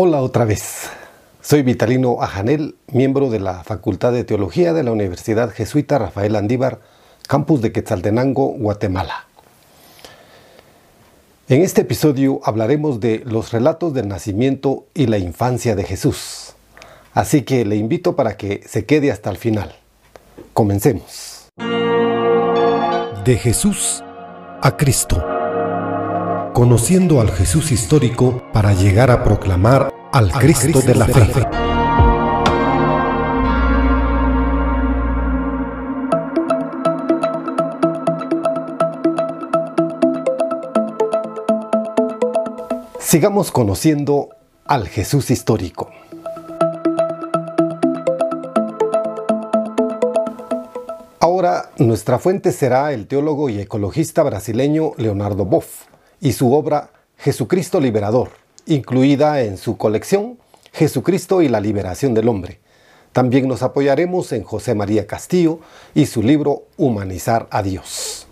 Hola otra vez. Soy Vitalino Ajanel, miembro de la Facultad de Teología de la Universidad Jesuita Rafael Andívar, campus de Quetzaltenango, Guatemala. En este episodio hablaremos de los relatos del nacimiento y la infancia de Jesús. Así que le invito para que se quede hasta el final. Comencemos. De Jesús a Cristo. Conociendo al Jesús histórico para llegar a proclamar al, Cristo, de la fe. Sigamos conociendo al Jesús histórico. Ahora nuestra fuente será el teólogo y ecologista brasileño Leonardo Boff y su obra Jesucristo Liberador, incluida en su colección Jesucristo y la Liberación del Hombre. También nos apoyaremos en José María Castillo y su libro Humanizar a Dios.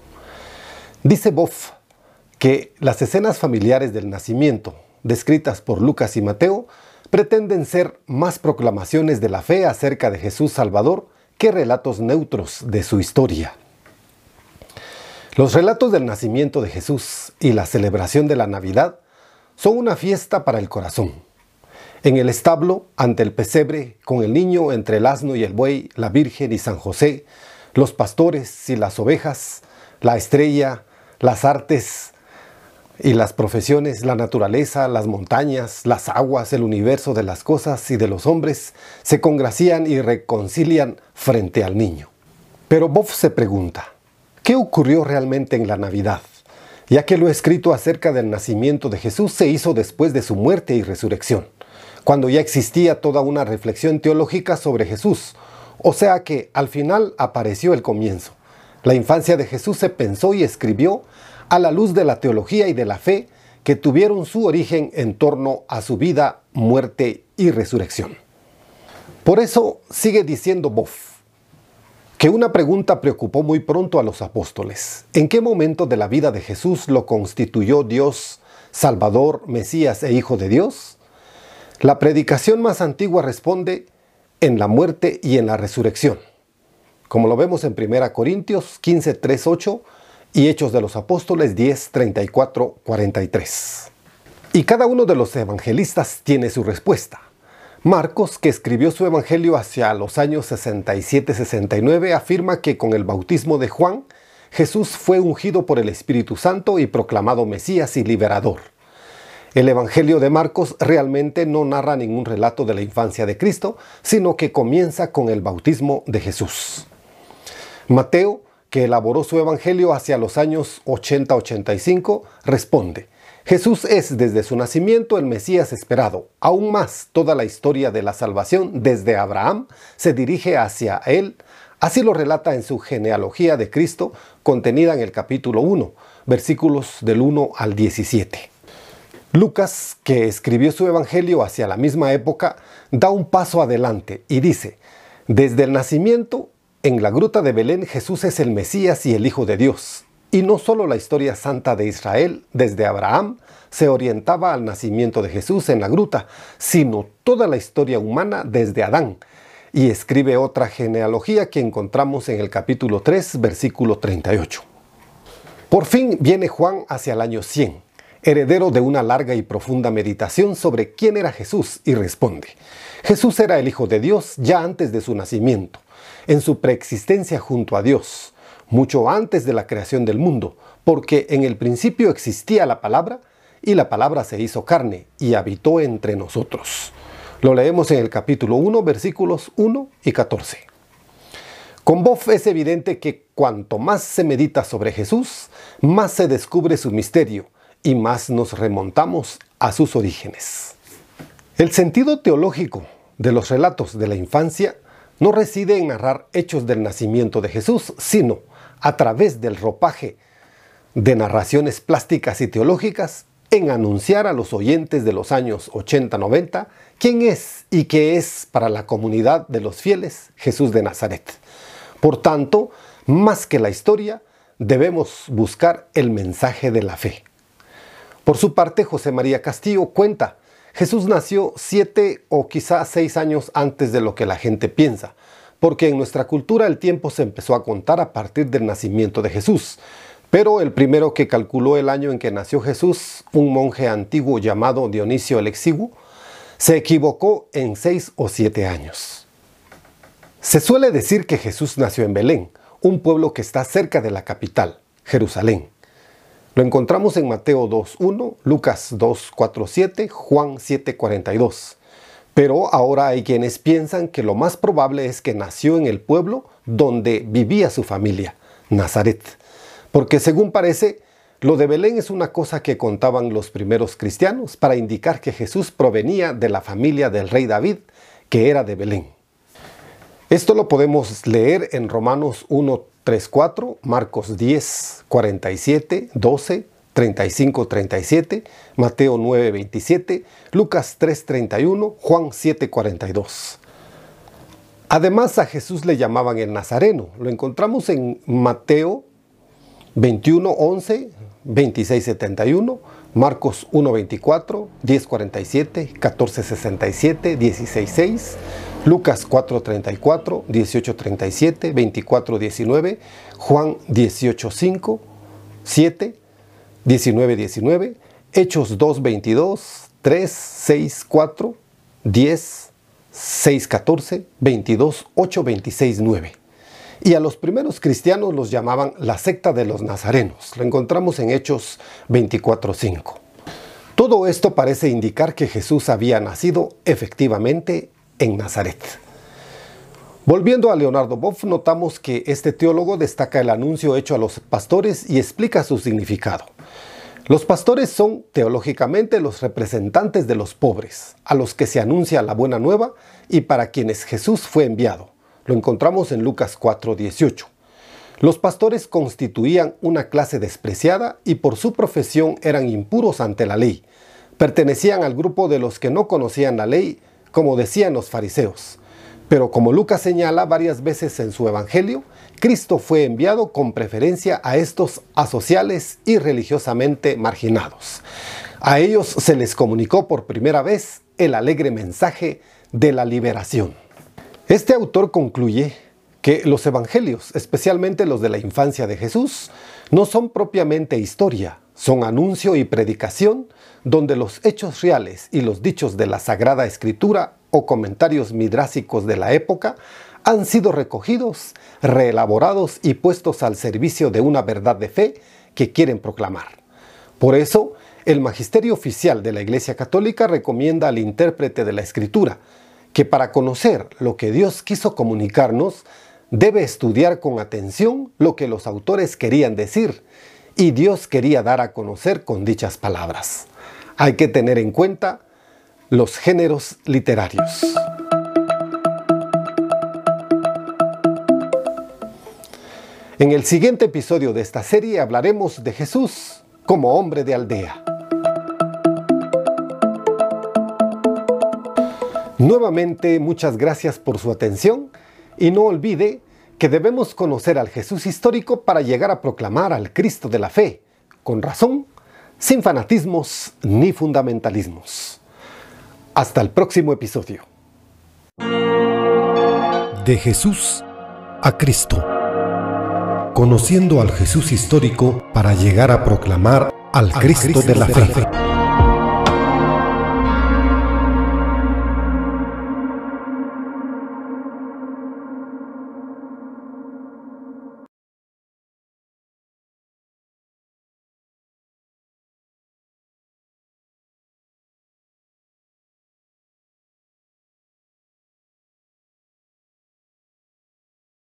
Dice Boff que las escenas familiares del nacimiento, descritas por Lucas y Mateo, pretenden ser más proclamaciones de la fe acerca de Jesús Salvador que relatos neutros de su historia. Los relatos del nacimiento de Jesús y la celebración de la Navidad son una fiesta para el corazón. En el establo, ante el pesebre, con el niño entre el asno y el buey, la Virgen y San José, los pastores y las ovejas, la estrella, las artes, y las profesiones, la naturaleza, las montañas, las aguas, el universo de las cosas y de los hombres se congracian y reconcilian frente al niño. Pero Boff se pregunta, ¿qué ocurrió realmente en la Navidad? Ya que lo escrito acerca del nacimiento de Jesús se hizo después de su muerte y resurrección, cuando ya existía toda una reflexión teológica sobre Jesús, o sea que al final apareció el comienzo. La infancia de Jesús se pensó y escribió a la luz de la teología y de la fe que tuvieron su origen en torno a su vida, muerte y resurrección. Por eso sigue diciendo Boff que una pregunta preocupó muy pronto a los apóstoles. ¿En qué momento de la vida de Jesús lo constituyó Dios, Salvador, Mesías e Hijo de Dios? La predicación más antigua responde en la muerte y en la resurrección. Como lo vemos en 1 Corintios 15, 3, 8, y Hechos de los Apóstoles 10, 34, 43. Y cada uno de los evangelistas tiene su respuesta. Marcos, que escribió su evangelio hacia los años 67-69, afirma que con el bautismo de Juan, Jesús fue ungido por el Espíritu Santo y proclamado Mesías y liberador. El Evangelio de Marcos realmente no narra ningún relato de la infancia de Cristo, sino que comienza con el bautismo de Jesús. Mateo que elaboró su evangelio hacia los años 80-85, responde, Jesús es desde su nacimiento el Mesías esperado. Aún más, toda la historia de la salvación desde Abraham se dirige hacia él. Así lo relata en su genealogía de Cristo, contenida en el capítulo 1, versículos del 1 al 17. Lucas, que escribió su evangelio hacia la misma época, da un paso adelante y dice, desde el nacimiento en la gruta de Belén Jesús es el Mesías y el Hijo de Dios. Y no solo la historia santa de Israel desde Abraham se orientaba al nacimiento de Jesús en la gruta, sino toda la historia humana desde Adán. Y escribe otra genealogía que encontramos en el capítulo 3, versículo 38. Por fin viene Juan hacia el año 100, heredero de una larga y profunda meditación sobre quién era Jesús, y responde, Jesús era el Hijo de Dios ya antes de su nacimiento en su preexistencia junto a Dios, mucho antes de la creación del mundo, porque en el principio existía la palabra y la palabra se hizo carne y habitó entre nosotros. Lo leemos en el capítulo 1, versículos 1 y 14. Con Boff es evidente que cuanto más se medita sobre Jesús, más se descubre su misterio y más nos remontamos a sus orígenes. El sentido teológico de los relatos de la infancia no reside en narrar hechos del nacimiento de Jesús, sino a través del ropaje de narraciones plásticas y teológicas en anunciar a los oyentes de los años 80-90 quién es y qué es para la comunidad de los fieles Jesús de Nazaret. Por tanto, más que la historia, debemos buscar el mensaje de la fe. Por su parte, José María Castillo cuenta Jesús nació siete o quizá seis años antes de lo que la gente piensa, porque en nuestra cultura el tiempo se empezó a contar a partir del nacimiento de Jesús. Pero el primero que calculó el año en que nació Jesús, un monje antiguo llamado Dionisio el Exiguo, se equivocó en seis o siete años. Se suele decir que Jesús nació en Belén, un pueblo que está cerca de la capital, Jerusalén. Lo encontramos en Mateo 2.1, Lucas 2.47, Juan 7.42. Pero ahora hay quienes piensan que lo más probable es que nació en el pueblo donde vivía su familia, Nazaret. Porque según parece, lo de Belén es una cosa que contaban los primeros cristianos para indicar que Jesús provenía de la familia del rey David, que era de Belén. Esto lo podemos leer en Romanos 1, 3, 4, Marcos 10, 47, 12, 35, 37, Mateo 9, 27, Lucas 3, 31, Juan 7, 42. Además a Jesús le llamaban el Nazareno. Lo encontramos en Mateo 21, 11, 26, 71, Marcos 1, 24, 10, 47, 14, 67, 16, 6, Lucas 4, 34, 18, 37, 24, 19, Juan 18, 5, 7, 19, 19, Hechos 2, 22, 3, 6, 4, 10, 6, 14, 22, 8, 26, 9. Y a los primeros cristianos los llamaban la secta de los nazarenos. Lo encontramos en Hechos 24.5. Todo esto parece indicar que Jesús había nacido efectivamente en Nazaret. Volviendo a Leonardo Boff, notamos que este teólogo destaca el anuncio hecho a los pastores y explica su significado. Los pastores son teológicamente los representantes de los pobres, a los que se anuncia la buena nueva y para quienes Jesús fue enviado. Lo encontramos en Lucas 4:18. Los pastores constituían una clase despreciada y por su profesión eran impuros ante la ley. Pertenecían al grupo de los que no conocían la ley, como decían los fariseos. Pero como Lucas señala varias veces en su Evangelio, Cristo fue enviado con preferencia a estos asociales y religiosamente marginados. A ellos se les comunicó por primera vez el alegre mensaje de la liberación. Este autor concluye que los evangelios, especialmente los de la infancia de Jesús, no son propiamente historia, son anuncio y predicación donde los hechos reales y los dichos de la Sagrada Escritura comentarios midrásicos de la época han sido recogidos, reelaborados y puestos al servicio de una verdad de fe que quieren proclamar. Por eso, el magisterio oficial de la Iglesia Católica recomienda al intérprete de la Escritura, que para conocer lo que Dios quiso comunicarnos, debe estudiar con atención lo que los autores querían decir y Dios quería dar a conocer con dichas palabras. Hay que tener en cuenta los géneros literarios. En el siguiente episodio de esta serie hablaremos de Jesús como hombre de aldea. Nuevamente, muchas gracias por su atención y no olvide que debemos conocer al Jesús histórico para llegar a proclamar al Cristo de la fe, con razón, sin fanatismos ni fundamentalismos. Hasta el próximo episodio. De Jesús a Cristo. Conociendo al Jesús histórico para llegar a proclamar al Cristo, de la fe.